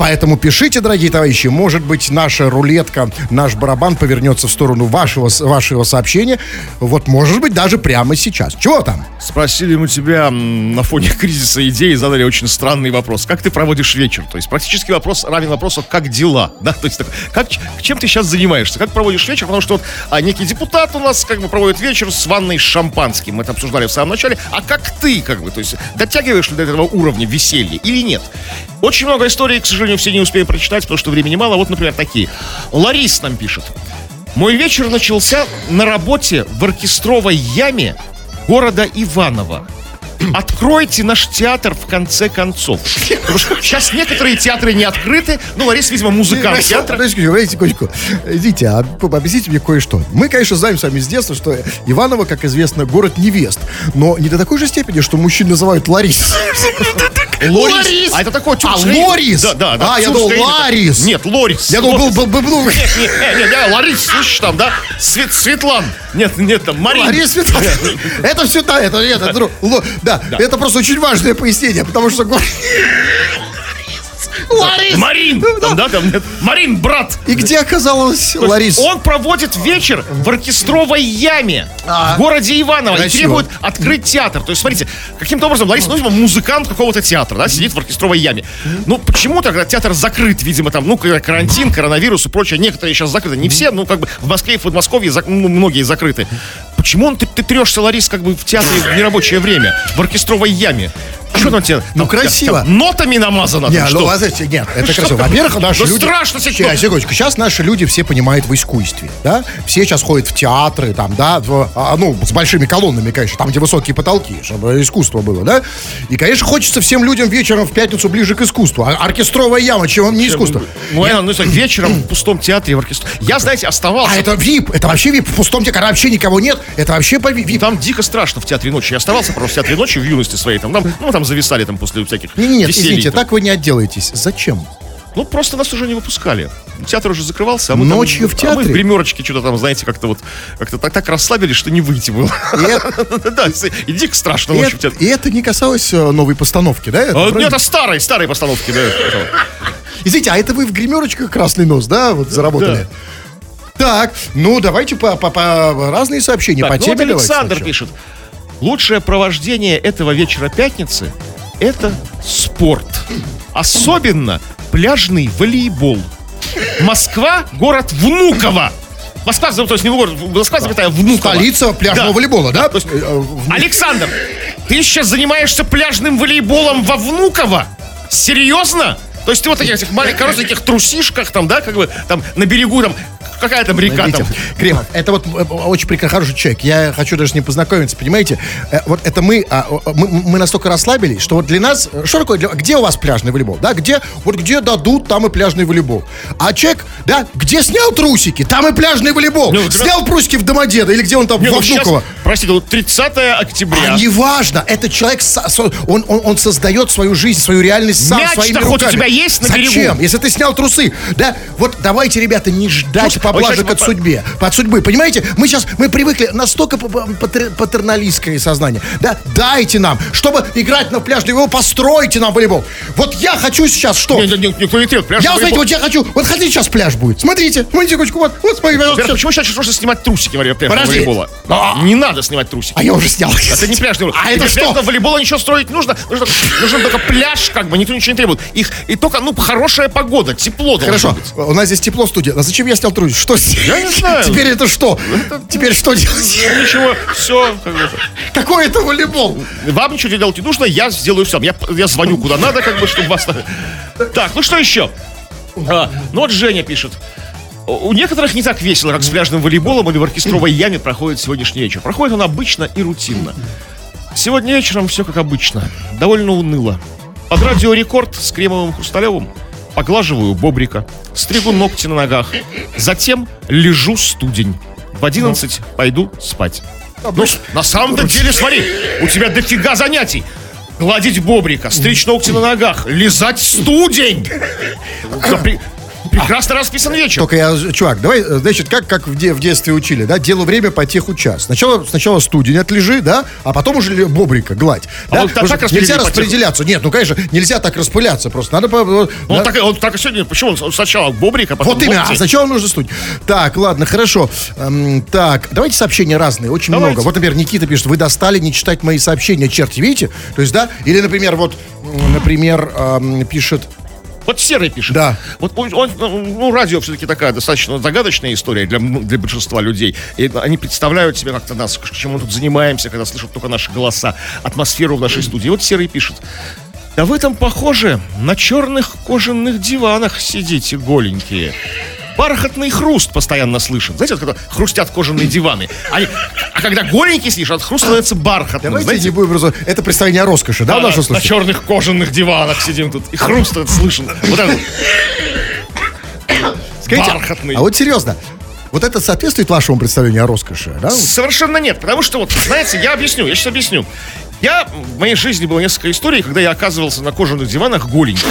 Поэтому пишите, дорогие товарищи, может быть, наша рулетка, наш барабан повернется в сторону вашего, вашего сообщения. Вот, может быть, даже прямо сейчас. Чего там? Спросили мы тебя на фоне <laughs> кризиса идей и задали очень странный вопрос. Как ты проводишь вечер? То есть практически вопрос равен вопросу, как дела? <laughs> Да, то есть как, чем ты сейчас занимаешься? Как проводишь вечер? Потому что вот а, некий депутат у нас как бы проводит вечер с ванной с шампанским. Мы это обсуждали в самом начале. А как ты, как бы, то есть дотягиваешь ли до этого уровня веселья или нет? Очень много историй, к сожалению, все не успеем прочитать, потому что времени мало. Вот, например, такие. Ларис нам пишет. Мой вечер начался на работе в оркестровой яме города Иваново. Откройте наш театр в конце концов. Потому что сейчас некоторые театры не открыты. Ну, Ларис, видимо, музыкант театра. Подождите, подождите, секундочку. Идите, а, объясните мне кое-что. Мы, конечно, знаем с вами с детства, что Иваново, как известно, город невест. Но не до такой же степени, что мужчин называют Ларис. Лорис. А это такой А, Лорис? Да, да, да. А, я думал. Ларис. Нет, Лорис. Я думал, был, Лорис. был, был, был- <laughs> Нет, нет, нет, нет, я Ларис, слышишь там, да? Свет, Светлан. Нет, нет, там, Марин. Ларис Светлана. <laughs> Это все, да, это, это, да, это просто очень важное пояснение, потому что... Ларис! Марин. Там, да, там, нет. Марин, брат. И где оказалась То Ларис? Он проводит вечер в оркестровой яме А. в городе Иваново и Красиво. требует открыть театр. То есть, смотрите, каким-то образом Лариса Носимова музыкант какого-то театра, да, сидит в оркестровой яме. Ну, почему тогда театр закрыт, видимо, там, ну, карантин, коронавирус и прочее, некоторые сейчас закрыты, не все, ну, как бы в Москве и в Подмосковье зак- ну, многие закрыты. Почему он, ты, ты трешься, Ларис, как бы в театре в нерабочее время, в оркестровой яме? Что там тебе? Ну, там- красиво. там нотами намазано? Не, что? ну, а знаете, нет, это Что красиво. Во-первых, наши Ну, люди... страшно себе. Сейчас, секундочку. Сейчас наши люди все понимают в искусстве, да? Все сейчас ходят в театры, там, да, в- а, ну, с большими колоннами, конечно, там, где высокие потолки, чтобы искусство было, да? И, конечно, хочется всем людям вечером в пятницу ближе к искусству. А оркестровая яма, чем не искусство? Ну, я, ну, вечером в пустом театре в оркестре. Я, знаете, оставался. А это ВИП, это вообще ВИП. В пустом театре, когда вообще никого нет, это вообще по ВИП. Там дико страшно в театре ночи. Я оставался просто в театре ночи в юности своей. Там, там, ну, там зависали там после всяких Не-не-не, веселья извините, там. так вы не отделаетесь. Зачем? Ну, просто нас уже не выпускали. Театр уже закрывался, а мы Ночью там, в А мы в театре? гримерочке что-то там, знаете, как-то вот, как-то так, так расслабились, что не выйти было. <laughs> Да, и дико страшно И ночью в это, театре. и это не касалось э, новой постановки, да? А? Ну, это старые, старые постановки, да. Извините, а это вы в гримерочках красный нос, да, вот заработали? Так, ну давайте по, по- по разные сообщения, Так, по ну теме вот Александр пишет. Лучшее провождение этого вечера пятницы – это спорт. Особенно пляжный волейбол. Москва – город Внуково. Москва, то есть не город, Москва, запятая, Внуково. Столица пляжного Да. волейбола, да? То есть, Э, э, Александр, ты сейчас занимаешься пляжным волейболом во Внуково? Серьезно? То есть ты вот таких маленьких, коротеньких трусишках там, да, как бы там на берегу там, какая там река там. Смотрите, Кремов, это вот э, очень прекрасный хороший человек. Я хочу даже с ним познакомиться, понимаете? Э, Вот это мы, а, мы, мы настолько расслабились, что вот для нас, э, что такое, для- где у вас пляжный волейбол? Да, где, вот где дадут, там и пляжный волейбол. А человек, да, где снял трусики, там и пляжный волейбол. Ну, Снял трусики в Домодедово или где он там, Не, во ну, Внуково. простите, вот 30 октября. А неважно, этот человек, он, он, он создает свою жизнь, свою реальность сам Мяч-то своими хоть у руками. тебя есть на Зачем? берегу? Если ты снял трусы, да? Вот давайте, ребята, не ждать Слушай, поблажек от судьбе, от судьбы. Понимаете, мы сейчас, мы привыкли настолько патерналистское сознание. Да, дайте нам, чтобы играть на пляжный волейбол, постройте нам волейбол. Вот я хочу сейчас что? Не, не, не, никто не требует. Пляжный я, знаете, вот я хочу, вот хотите сейчас пляж будет? Смотрите, смотрите, кучку, вот, вот, смотри, Вера, пожалуйста. почему сейчас нужно снимать трусики во время пляжного волейбола? А. Не надо снимать трусики. А я уже снял. Это не пляжный волейбол. А это что? волейбола ничего строить нужно. Нужно, нужен только пляж, как бы, никто ничего не требует. Их, и только, ну, хорошая погода, тепло Хорошо, у нас здесь тепло в студии. А зачем я снял трусики? Что Я не <laughs> знаю. Теперь это что? Теперь что делать? Ну, Ничего, все. Какой это волейбол? Вам ничего делать не нужно, я сделаю сам. Я, я звоню куда надо, как бы, чтобы вас... Так, ну что еще? А, ну вот Женя пишет. У некоторых не так весело, как с пляжным волейболом или в оркестровой яме проходит сегодняшний вечер. Проходит он обычно и рутинно. Сегодня вечером все как обычно. Довольно уныло. Под радио «Рекорд» с Кремовым Хрусталевым поглаживаю бобрика, стригу ногти на ногах. Затем лежу студень. В 11 пойду спать. Ну, на самом-то деле, смотри, у тебя дофига занятий. Гладить бобрика, стричь ногти на ногах, лизать студень. Прекрасно расписан вечер. Только я, чувак, давай, значит, как, как в, де- в детстве учили, да, дело время по теху час. Сначала, сначала студень отлежи, да, а потом уже бобрика гладь. А да? вот так- нельзя распределяться. Нет, ну, конечно, нельзя так распыляться просто. Надо... по- Ну, да. Он, так, он так и сегодня, почему он сначала бобрик, а потом Вот именно, а сначала нужно студень. Так, ладно, хорошо. Эм, так, давайте сообщения разные, очень Давайте. много. Вот, например, Никита пишет, вы достали не читать мои сообщения, черти, видите? То есть, да, или, например, вот, например, эм, пишет, Вот Серый пишет. Да. Вот он, он, ну, радио все-таки такая достаточно загадочная история для, м- для большинства людей. И они представляют себе как-то нас, чем мы тут занимаемся, когда слышат только наши голоса, атмосферу в нашей студии. Вот Серый пишет. Да вы там похоже на черных кожаных диванах сидите голенькие. Бархатный хруст постоянно слышен. Знаете, вот когда хрустят кожаные диваны. Они- а когда голенький сидишь, от хруст становится бархатным. давайте знаете? не будем... просто- Это представление о роскоши, да, в Да, нашем на случае? черных кожаных диванах сидим тут. И хруст этот слышен. Вот это. Скажите, бархатный. А вот серьезно, вот это соответствует вашему представлению о роскоши, да? Совершенно нет, потому что вот, знаете, я объясню, я сейчас объясню. Я, в моей жизни было несколько историй, когда я оказывался на кожаных диванах голенький.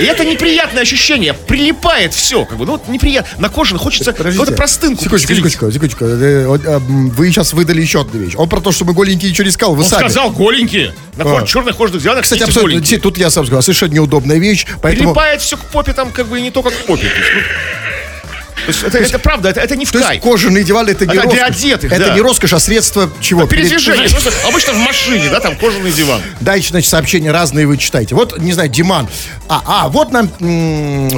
И это неприятное ощущение, прилипает все, как бы, ну вот неприятно. На коже хочется какую-то простынку Секундочку, секундочку, секундочку. Э, вот, а, Вы сейчас выдали еще одну вещь. Он про то, что мы голенькие ничего не сказал, вы Он сами. сказал голенькие. На А. черных кожаных диванах Кстати, абсолютно, голенькие. тут я сам сказал, совершенно неудобная вещь, поэтому... Прилипает все к попе там, как бы, и не только к попе. То есть, то есть это, правда, это, это не в То есть кайф. кожаные диваны это не Это для роскошь. одетых, Это да. не роскошь, а средство чего? Передвижение. Перед- Просто обычно в машине, да, там кожаный диван. Дальше, значит, сообщения разные вы читаете. Вот, не знаю, Диман. А, а вот нам,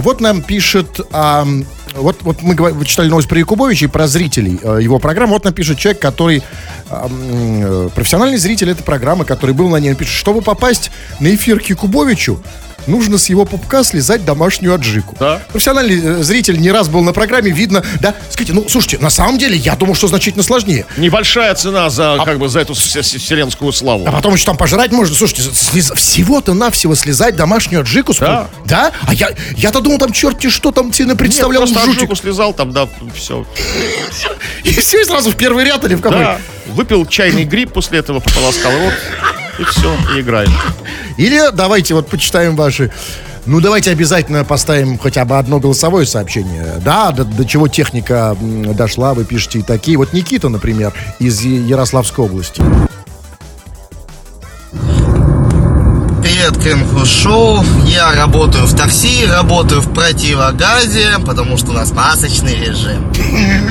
вот нам пишет, ам, вот, вот мы говор- вы читали новость про Якубовича и про зрителей э, его программы. Вот нам пишет человек, который э, профессиональный зритель этой программы, который был на ней. Он пишет, чтобы попасть на эфир к Якубовичу, нужно с его пупка слезать домашнюю аджику. Да. Профессиональный э, зритель не раз был на программе, видно, да. Скажите, ну, слушайте, на самом деле, я думал, что значительно сложнее. Небольшая цена за, как бы, за эту вс- вс- вселенскую славу. А потом еще там пожрать можно. Слушайте, слез- всего-то навсего слезать домашнюю аджику. с Да. Да? А я, я-то думал, там черти что там тебе Нет, представлял просто жутик. слезал, там, да, все. <laughs> И все сразу в первый ряд или в какой? Да. Выпил чайный гриб после этого, пополоскал рот, и все, и играем. Или давайте вот почитаем ваши... Ну, давайте обязательно поставим хотя бы одно голосовое сообщение. Да, до, до чего техника дошла, вы пишете и такие. Вот Никита, например, из Ярославской области. Привет, Крымху Шоу. Я работаю в такси, работаю в противогазе, потому что у нас масочный режим.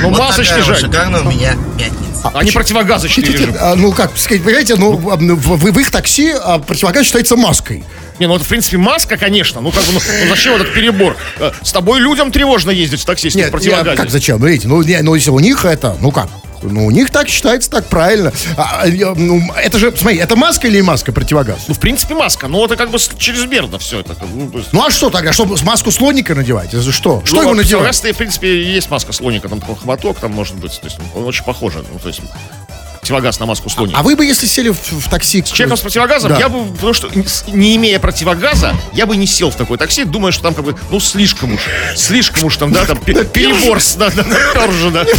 Ну, вот масочный такая же, шикарная у меня пятница. а не противогазочный режим. А, ну, как сказать, понимаете, ну, а, ну, в, в их такси а, противогаз считается маской. Не, ну это, в принципе, маска, конечно. Ну, как бы, ну, ну, зачем этот перебор? Э, С тобой людям тревожно ездить в такси, если ты в Нет, противогазе. я- как зачем? Ну, видите, ну, не- ну, если у них это, ну как? Ну, у них так считается, так правильно. А, а, ну, это же, смотри, это маска или маска противогаз? Ну, в принципе, маска. Но это как бы чрезмерно все это. Ну, есть, Ну а что тогда? Что, маску слоника надевать? Это что? Что ну, его а надевать? противогаз-то, в принципе, есть маска слоника, там такой хваток, там может быть. То есть, он очень похож. Ну, то есть, противогаз на маску слоника. А вы бы, если сели в, в такси... С человеком с противогазом, Да. я бы, потому что не- имея противогаза, я бы не сел в такой такси, думая, что там как бы, ну, слишком уж, слишком уж там, да, там пе- перебор, да, да, да. <laughs>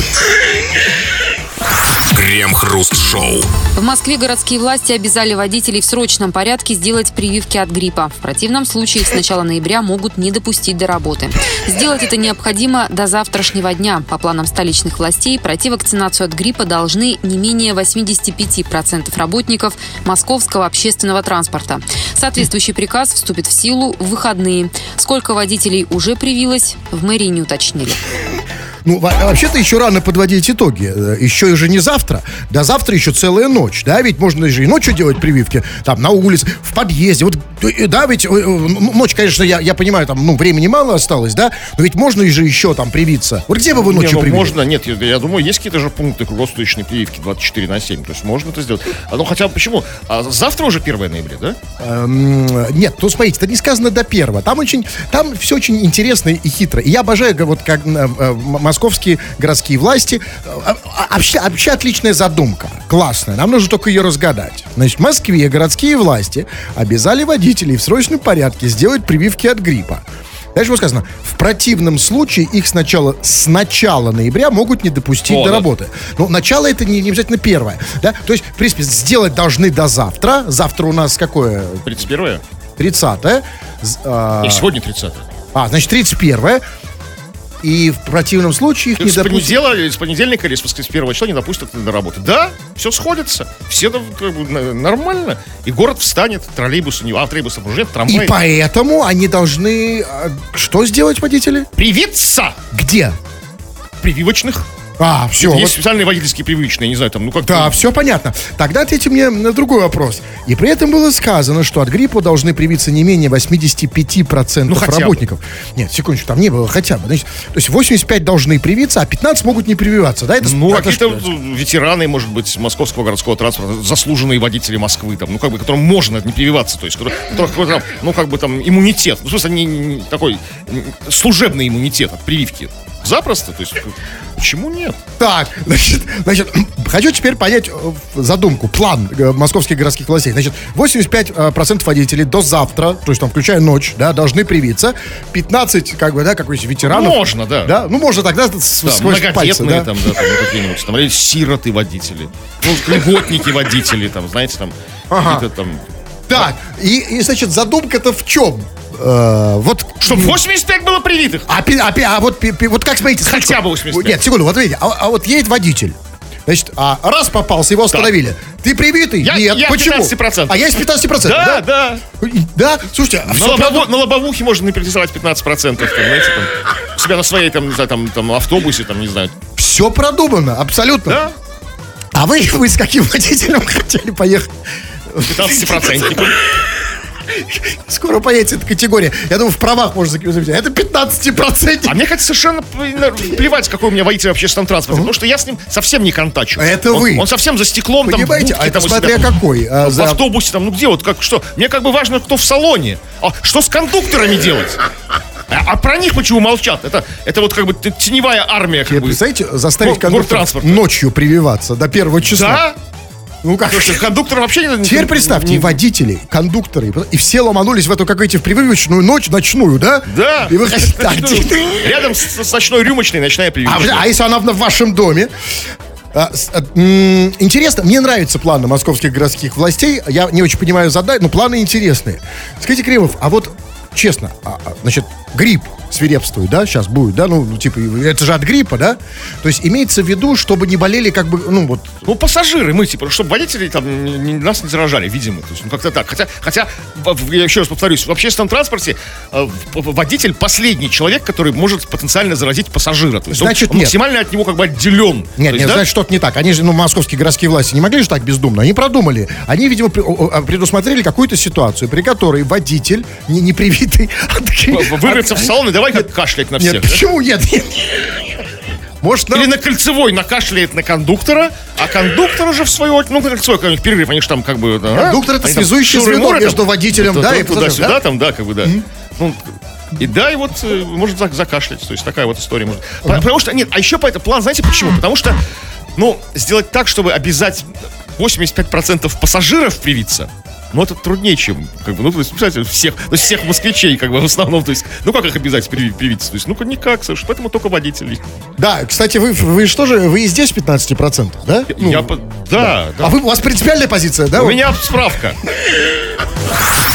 Крем-хруст-шоу. В Москве городские власти обязали водителей в срочном порядке сделать прививки от гриппа. В противном случае их с начала ноября могут не допустить до работы. Сделать это необходимо до завтрашнего дня. По планам столичных властей, пройти вакцинацию от гриппа должны не менее 85% работников московского общественного транспорта. Соответствующий приказ вступит в силу в выходные. Сколько водителей уже привилось, в мэрии не уточнили. Ну, во- вообще-то еще рано подводить итоги. Э, Еще же не завтра. До завтра еще целая ночь. Да, ведь можно же и ночью делать прививки. Там, на улице, в подъезде. Вот, да, ведь э, э, ну, ночь, конечно, я, я понимаю, там, ну, времени мало осталось, да, но ведь можно же еще там привиться. Вот где бы вы Не, ночью ну, привили? можно, нет, я, я думаю, есть какие-то же пункты круглосуточной прививки 24 на 7, то есть можно это сделать. А, ну, хотя почему? А завтра уже 1 ноября, да? Эм, Нет, ну смотрите, это не сказано до первого. Там очень, там все очень интересно и хитро. И я обожаю, вот как э, э, московские городские власти. Э, а- Вообще, вообще отличная задумка. Классная. Нам нужно только ее разгадать. Значит, в Москве городские власти обязали водителей в срочном порядке сделать прививки от гриппа. Дальше вот сказано, в противном случае их сначала с начала ноября могут не допустить О, до да. работы. Ну, начало это не, не обязательно первое. Да? То есть, в принципе, сделать должны до завтра. Завтра у нас какое? 31 30 И сегодня 30 а, значит, 31 И в противном случае их не допустят. с понедельника или с воскрес- с первого числа не допустят на работу. Да, все сходится. Все как бы, нормально. И город встанет, троллейбусы не... А, троллейбусов уже нет, И трамвай. поэтому они должны... а, Что сделать водители? Привиться! Где? Прививочных. А, все. Есть специальные водительские прививочные, не знаю, там, ну как Да, все понятно. Тогда ответьте мне на другой вопрос. И при этом было сказано, что от гриппа должны привиться не менее 85% Ну, хотя бы. работников. Нет, секундочку, там не было хотя бы. Значит, то есть 85 должны привиться, а 15 могут не прививаться. Да, это, Ну, какие-то ветераны, может быть, московского городского транспорта, заслуженные водители Москвы, там, ну, как бы, которым можно не прививаться, то есть, которых, которых там, ну, как бы там иммунитет, ну, в смысле, не, не- такой служебный иммунитет от прививки. Запросто, то есть, как- почему нет? Так, значит, значит, <clears throat> хочу теперь понять э, задумку, план э, московских городских властей. Значит, 85% водителей до завтра, то есть там включая ночь, да, должны привиться. 15, как бы, да, какой-то ветеранов. Можно, да. Да, ну можно тогда Да, сквозь пальцы, да. там, да, там, ну, какие-нибудь, там, или сироты водители, ну, льготники водители, там, знаете, там, какие-то там... Так, и, и, значит, задумка-то в чем? Э, вот Чтобы 85 было привитых. А, а, а вот, вот как смотрите, Хотя секунду. бы 85. Нет, секунду, вот видите, а, а вот едет водитель. Значит, а раз попался, его остановили. Ты привитый? Я- Нет. я Почему? 15%. А я из 15%. Да, да. Да? Слушайте, а На, всё лобово- правда- на лобовухе можно не пририсовать 15%, там, знаете, там, у себя на своей, там, не знаю, там, там, автобусе, там, не знаю. все продумано, абсолютно. Да? А вы, <laughs> вы с каким водителем <laughs> хотели поехать? 15%. <laughs> Скоро поедете эта категория. Я думаю, в правах можно записать. Это 15%. А мне кажется, совершенно плевать, какой у меня водитель в общественном транспорте, потому что я с ним совсем не контачу. Это Он- вы. Он совсем за стеклом, Понимаете, там, а это там, смотря себя, какой, а, в за- автобусе, там, ну где вот, как, что? Мне как бы важно, кто в салоне. А что с кондукторами делать? А, а про них почему молчат? Это, это вот как бы теневая армия, как Нет, бы. представляете, заставить кондуктора ночью прививаться до первого числа. Да? Ну как? Слушай, кондуктор вообще не... Теперь представьте, и водители, кондукторы, и все ломанулись в эту, как эти, в прививочную ночь ночную, да? Да. И вы <laughs> Рядом с, ночной рюмочной ночная а, прививочная. а если она в, в вашем доме? А, а, интересно, мне нравятся планы московских городских властей. Я не очень понимаю задачи, но планы интересные. Скажите, Кремов, а вот честно, а, а, значит, грипп свирепствует, да, сейчас будет, да, ну, ну, типа, это же от гриппа, да? То есть имеется в виду, чтобы не болели, как бы, ну, вот, Ну, пассажиры, мы, типа, чтобы водители там не- не- нас не заражали, видимо. То есть, ну, как-то так. Хотя, хотя, я еще раз повторюсь, в общественном транспорте э, водитель последний человек, который может потенциально заразить пассажира. То есть, он- Значит, он, нет. максимально от него как бы отделен. Нет, есть, нет, да? значит, что-то не так. Они же, ну, московские городские власти не могли же так бездумно. Они продумали. Они, видимо, предусмотрели какую-то ситуацию, при которой водитель, не, не привитый, от гри- В- салон и давай кашлять на Нет, всех. да? почему нет? Нет. Может, нам- Или на кольцевой накашляет на кондуктора, а кондуктор уже в свою очередь, ну, кольцевой какой-нибудь перерыв, они же там как бы... да? Кондуктор это связующее звено между водителем, да, и Туда-сюда да? там, да, как бы, да. Ну, и да, и вот э, может зак- закашлять. То есть такая вот история может. По- Потому что, нет, а еще по этому план, знаете почему? Потому что, ну, сделать так, чтобы обязать 85% пассажиров привиться, ну, это труднее, чем, как бы, ну, то есть, представляете, всех, то есть всех москвичей, как бы, в основном, то есть, ну, как их обязать приви- привиться? То есть, ну-ка, никак, совершенно, поэтому только водителей. Да, кстати, вы, вы что же, вы и здесь 15%, да? Ну, Я, по- да, да. А вы, у вас принципиальная позиция, да? У меня справка.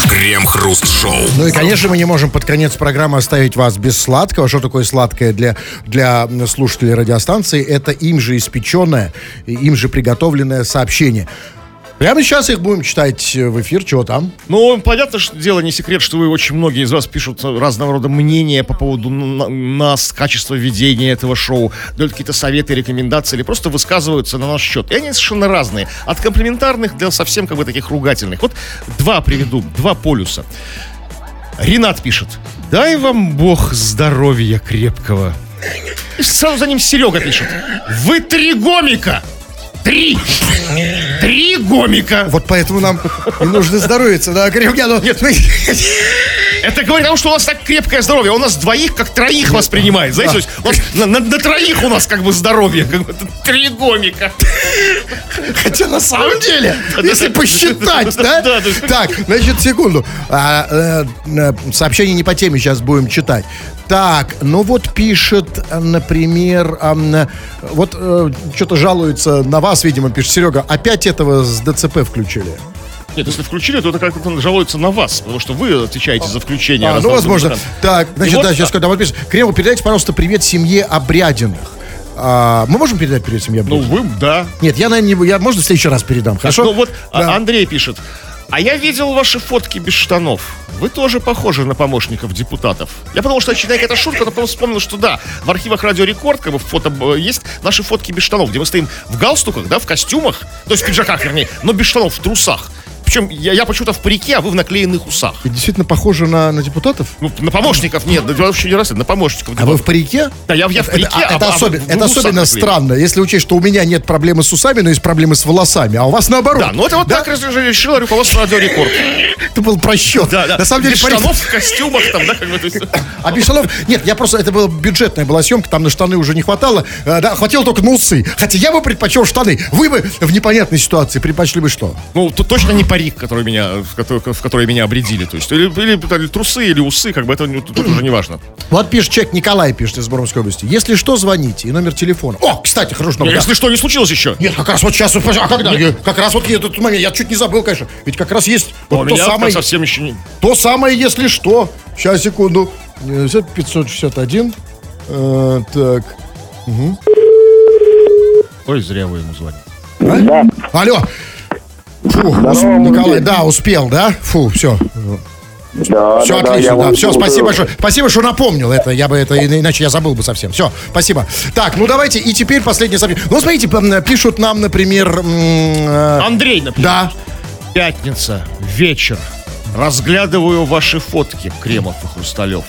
Крем-хруст-шоу. Ну и, конечно, мы не можем под конец программы оставить вас без сладкого. Что такое сладкое для, для слушателей радиостанции? Это им же испеченное, им же приготовленное сообщение. Прямо сейчас их будем читать в эфир. Чего там? Ну, понятно, что дело не секрет, что вы очень многие из вас пишут разного рода мнения по поводу нас, качества ведения этого шоу, дают какие-то советы, рекомендации, или просто высказываются на наш счет. И они совершенно разные. От комплиментарных до совсем как бы таких ругательных. Вот два приведу, два полюса. Ренат пишет. Дай вам бог здоровья крепкого. И сразу за ним Серега пишет. Вы три гомика! Три! Три гомика! Вот поэтому нам и нужно здоровиться, да, Кремгяну? Нет, Это говорит о том, что у нас так крепкое здоровье. У нас двоих как троих воспринимает. Знаете, то есть на, на- на троих у нас как бы здоровье. Как бы три гомика. Хотя на самом деле, если посчитать, да? Да, Так, значит, секунду. А, э, э, Сообщение не по теме сейчас будем читать. Так, ну вот пишет, например, ам, э, вот что-то жалуется на вас, видимо, пишет Серега. Опять этого с ДЦП включили. Нет, если включили, то это как-то жалуется на вас, потому что вы отвечаете за включение. А, ну, возможно. Так, значит, вот да, сейчас когда вот пишет. Кремов, передайте, пожалуйста, привет семье Обрядиных. А, мы можем передать привет семье Ну, Обрядиных? вы, да. Нет, я, наверное, не... Я, можно в следующий раз передам, хорошо? Ну вот а, Да. Андрей пишет. А я видел ваши фотки без штанов. Вы тоже похожи на помощников депутатов. Я подумал, что это шутка, но потом вспомнил, что да, в архивах Радио Рекорд, как бы фото э, есть наши фотки без штанов, где мы стоим в галстуках, да, в костюмах, то есть в пиджаках, вернее, но без штанов, в трусах. Причем я, я почему-то в парике, а вы в наклеенных усах. И действительно похоже на, на депутатов? Ну, на помощников нет, да, вообще не раз, на помощников. А вы в парике? Да, я, я в парике, это, а- это а вы в это особенно странно, если учесть, что у меня нет проблемы с усами, но есть проблемы с волосами, а у вас наоборот. Да, ну это вот так раз- решило руководство Радио Рекорд. Это был просчет. Да, да. На самом деле, без парик- штанов, в костюмах там, да, как бы, есть... А без штанов... Нет, я просто... Это была бюджетная была съемка, там на штаны уже не хватало. Э, да, хватило только на усы. Хотя я бы предпочел штаны. Вы бы в непонятной ситуации предпочли бы что? Ну, тут точно не парик, который меня, в который, в который меня обредили. То есть, или, или, или трусы, или усы, как бы это тут уже не важно. Вот пишет человек, Николай пишет из Мурманской области. Если что, звоните. И номер телефона. О, кстати, хорошо. номер. Если что, не случилось еще. Нет, как раз вот сейчас, а когда? Как раз вот этот момент, я чуть не забыл, конечно. Ведь как раз есть А у вот то меня самое, совсем еще не... то самое, если что. Сейчас, секунду. Э, 561. Э, так. Ой, зря вы ему звоните. Алло. Фу, ус- Николай, да, успел, да? Фу, все. Да, Все да, да, отлично, да. Все, слушаю. спасибо большое. Спасибо, что напомнил это. Я бы это, иначе я забыл бы совсем. Все, спасибо. Так, ну давайте, и теперь последнее сообщение. Ну, смотрите, пишут нам, например... э, Андрей, например. Да. Пятница, вечер. Разглядываю ваши фотки, Кремов и Хрусталев.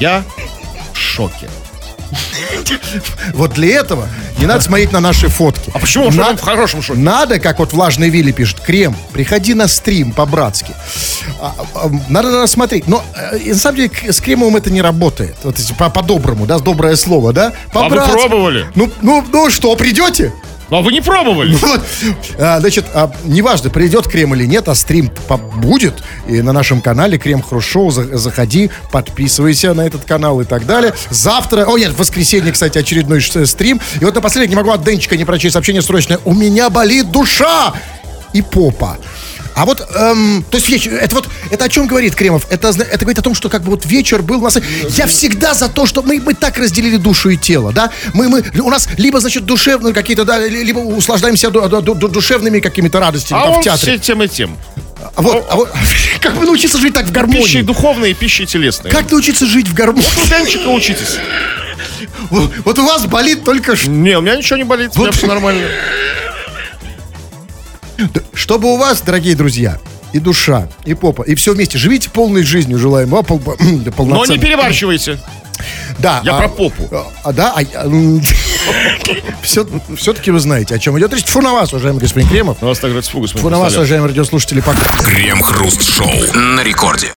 Я в шоке. <laughs> Вот для этого не надо смотреть на наши фотки. А почему Надо- в хорошем шоке? Надо, как вот влажный Вилли пишет, Крем, приходи на стрим по-братски. А, а, Надо, надо смотреть. Но э, на самом деле с Кремовым это не работает. Вот по- по-доброму, да, доброе слово, да? А вы пробовали? Ну, ну, ну что, придете? Ну, а вы не пробовали? Вот. А, значит, а, неважно, придет Крем или нет, а стрим будет. И на нашем канале Крем Хрущоу за- заходи, подписывайся на этот канал и так далее. Завтра, о нет, в воскресенье, кстати, очередной стрим. И вот напоследок не могу от Денчика не прочесть сообщение срочное. У меня болит душа и попа. А вот, эм, то есть вечер, это вот, это о чем говорит Кремов? Это, это говорит о том, что как бы вот вечер был у нас... Я всегда за то, что мы, мы так разделили душу и тело, да? Мы, мы, у нас либо, значит, душевные какие-то, да, ли- либо услаждаемся ду- ду- ду- душевными какими-то радостями А там, в он театре. все тем и тем. А вот, а вот, <laughs> как бы научиться жить так в гармонии? Пищей духовной и пищей телесной. Как научиться жить в гармонии? У Денчика учитесь. <laughs> Вот, вот у вас болит только что. Не, у меня ничего не болит, у меня Вот. все нормально. Чтобы у вас, дорогие друзья, и душа, и попа, и все вместе. Живите полной жизнью, желаем вам пол, Но не перебарщивайте. Да. Я про попу. А, а, да, все, <laughs> все-таки вы знаете, о чем идет речь. Фу на вас, уважаемый господин Кремов. У нас так говорит с фугас. Фу на вас, уважаемые радиослушатели, пока. Крем-хруст-шоу на рекорде.